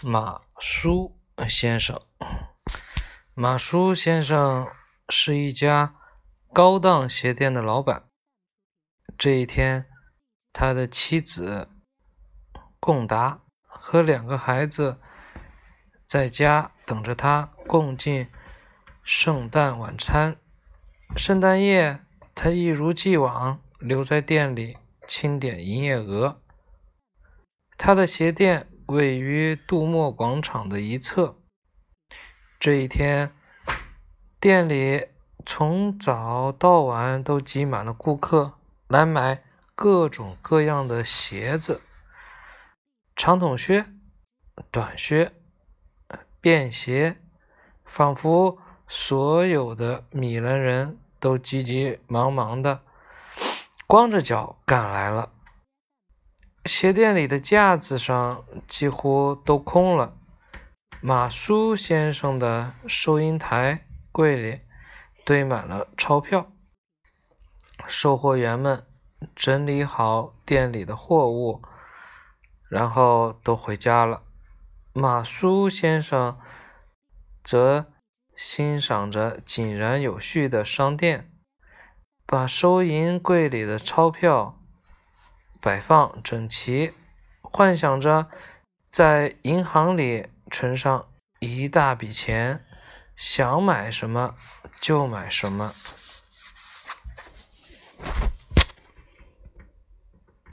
马叔先生，马叔先生是一家高档鞋店的老板。这一天，他的妻子贡达和两个孩子在家等着他共进圣诞晚餐。圣诞夜，他一如既往留在店里清点营业额。他的鞋店。位于杜莫广场的一侧。这一天，店里从早到晚都挤满了顾客，来买各种各样的鞋子：长筒靴、短靴、便鞋，仿佛所有的米兰人都急急忙忙的光着脚赶来了。鞋店里的架子上几乎都空了，马苏先生的收银台柜里堆满了钞票。售货员们整理好店里的货物，然后都回家了。马苏先生则欣赏着井然有序的商店，把收银柜里的钞票。摆放整齐，幻想着在银行里存上一大笔钱，想买什么就买什么。